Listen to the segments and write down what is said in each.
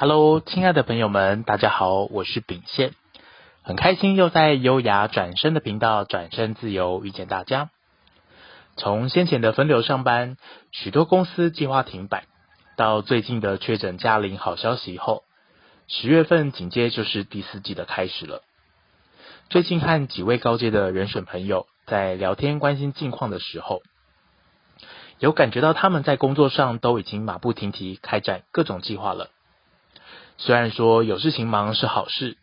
Hello，亲爱的朋友们，大家好，我是秉宪，很开心又在优雅转身的频道转身自由遇见大家。从先前的分流上班，许多公司计划停摆，到最近的确诊加零好消息后，十月份紧接就是第四季的开始了。最近和几位高阶的人选朋友在聊天关心近况的时候，有感觉到他们在工作上都已经马不停蹄开展各种计划了。虽然说有事情忙是好事，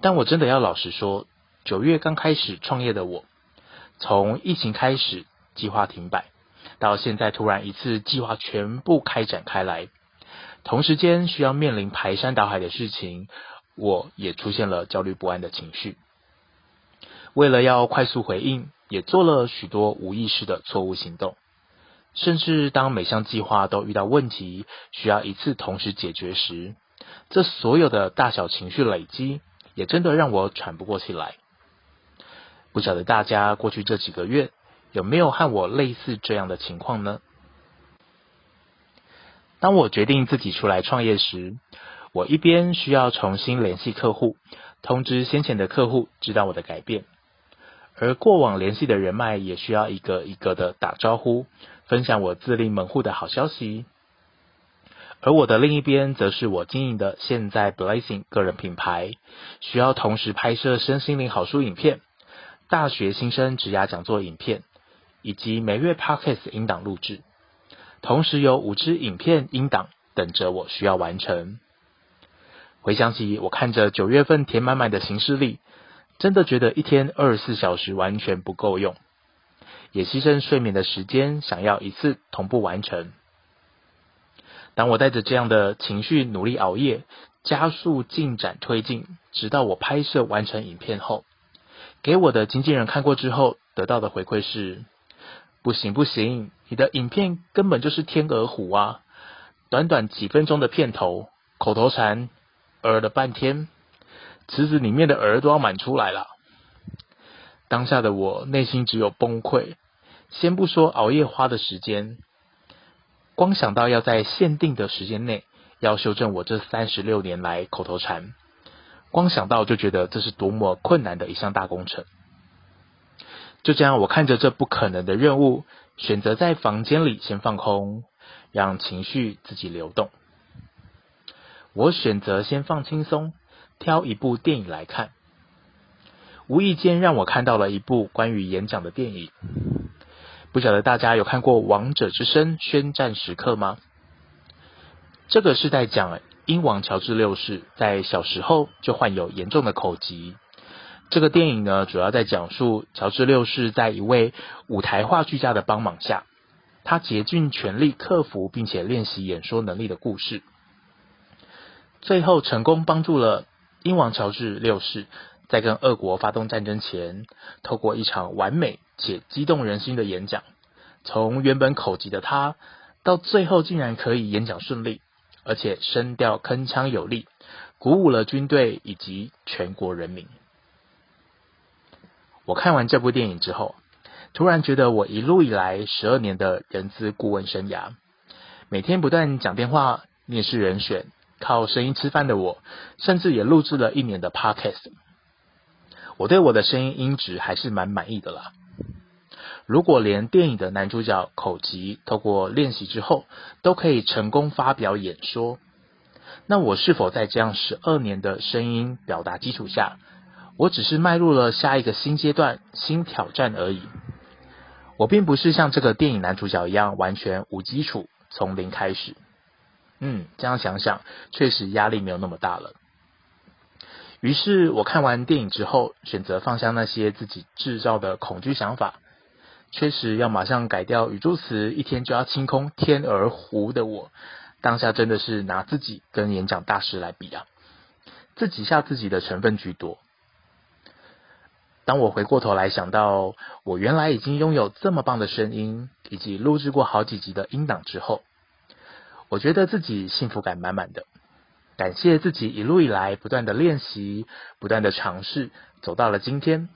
但我真的要老实说，九月刚开始创业的我，从疫情开始计划停摆，到现在突然一次计划全部开展开来，同时间需要面临排山倒海的事情，我也出现了焦虑不安的情绪。为了要快速回应，也做了许多无意识的错误行动，甚至当每项计划都遇到问题，需要一次同时解决时，这所有的大小情绪累积，也真的让我喘不过气来。不晓得大家过去这几个月有没有和我类似这样的情况呢？当我决定自己出来创业时，我一边需要重新联系客户，通知先前的客户知道我的改变，而过往联系的人脉也需要一个一个的打招呼，分享我自立门户的好消息。而我的另一边，则是我经营的现在 Blessing 个人品牌，需要同时拍摄身心灵好书影片、大学新生职涯讲座影片，以及每月 Podcast 音档录制，同时有五支影片音档等着我需要完成。回想起我看着九月份填满满的行事历，真的觉得一天二十四小时完全不够用，也牺牲睡眠的时间，想要一次同步完成。当我带着这样的情绪努力熬夜，加速进展推进，直到我拍摄完成影片后，给我的经纪人看过之后，得到的回馈是：不行不行，你的影片根本就是天鹅湖啊！短短几分钟的片头，口头禅，儿了半天，池子里面的儿都要满出来了。当下的我内心只有崩溃，先不说熬夜花的时间。光想到要在限定的时间内要修正我这三十六年来口头禅，光想到就觉得这是多么困难的一项大工程。就这样，我看着这不可能的任务，选择在房间里先放空，让情绪自己流动。我选择先放轻松，挑一部电影来看。无意间让我看到了一部关于演讲的电影。不晓得大家有看过《王者之声》宣战时刻吗？这个是在讲英王乔治六世在小时候就患有严重的口疾。这个电影呢，主要在讲述乔治六世在一位舞台话剧家的帮忙下，他竭尽全力克服并且练习演说能力的故事，最后成功帮助了英王乔治六世。在跟俄国发动战争前，透过一场完美且激动人心的演讲，从原本口疾的他，到最后竟然可以演讲顺利，而且声调铿锵有力，鼓舞了军队以及全国人民。我看完这部电影之后，突然觉得我一路以来十二年的人资顾问生涯，每天不断讲电话、面试人选、靠声音吃饭的我，甚至也录制了一年的 Podcast。我对我的声音音质还是蛮满意的啦。如果连电影的男主角口疾透过练习之后都可以成功发表演说，那我是否在这样十二年的声音表达基础下，我只是迈入了下一个新阶段、新挑战而已？我并不是像这个电影男主角一样完全无基础，从零开始。嗯，这样想想，确实压力没有那么大了。于是我看完电影之后，选择放下那些自己制造的恐惧想法。确实要马上改掉语助词，一天就要清空天鹅湖的我，当下真的是拿自己跟演讲大师来比啊，自己吓自己的成分居多。当我回过头来想到，我原来已经拥有这么棒的声音，以及录制过好几集的音档之后，我觉得自己幸福感满满的。感谢自己一路以来不断的练习，不断的尝试，走到了今天，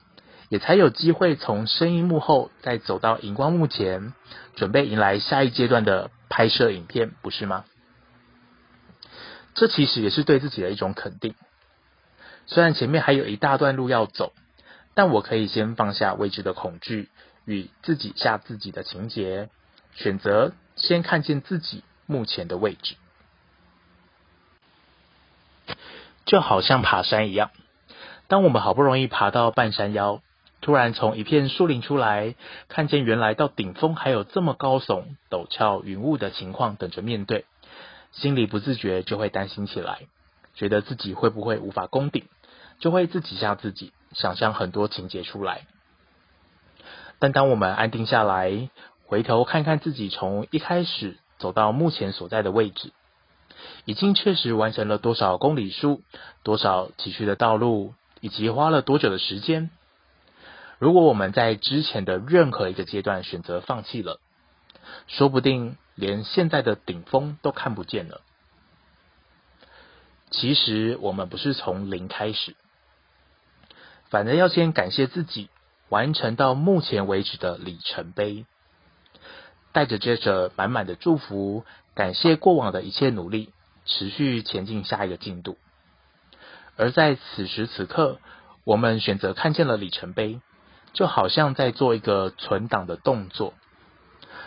也才有机会从声音幕后再走到荧光幕前，准备迎来下一阶段的拍摄影片，不是吗？这其实也是对自己的一种肯定。虽然前面还有一大段路要走，但我可以先放下未知的恐惧与自己吓自己的情节，选择先看见自己目前的位置。就好像爬山一样，当我们好不容易爬到半山腰，突然从一片树林出来，看见原来到顶峰还有这么高耸、陡峭、云雾的情况等着面对，心里不自觉就会担心起来，觉得自己会不会无法攻顶，就会自己吓自己，想象很多情节出来。但当我们安定下来，回头看看自己从一开始走到目前所在的位置。已经确实完成了多少公里数，多少崎岖的道路，以及花了多久的时间。如果我们在之前的任何一个阶段选择放弃了，说不定连现在的顶峰都看不见了。其实我们不是从零开始，反正要先感谢自己完成到目前为止的里程碑，带着接着满满的祝福，感谢过往的一切努力。持续前进下一个进度，而在此时此刻，我们选择看见了里程碑，就好像在做一个存档的动作，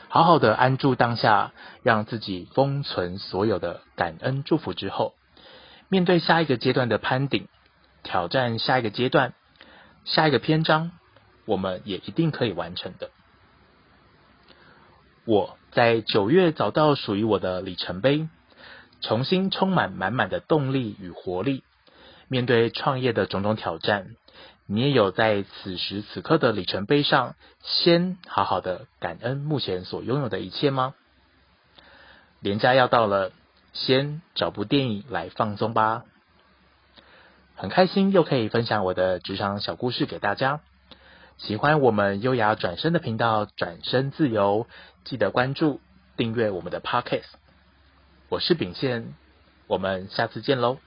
好好的安住当下，让自己封存所有的感恩祝福之后，面对下一个阶段的攀顶，挑战下一个阶段，下一个篇章，我们也一定可以完成的。我在九月找到属于我的里程碑。重新充满满满的动力与活力，面对创业的种种挑战，你也有在此时此刻的里程碑上，先好好的感恩目前所拥有的一切吗？年假要到了，先找部电影来放松吧。很开心又可以分享我的职场小故事给大家。喜欢我们优雅转身的频道，转身自由，记得关注订阅我们的 Podcast。我是秉宪，我们下次见喽。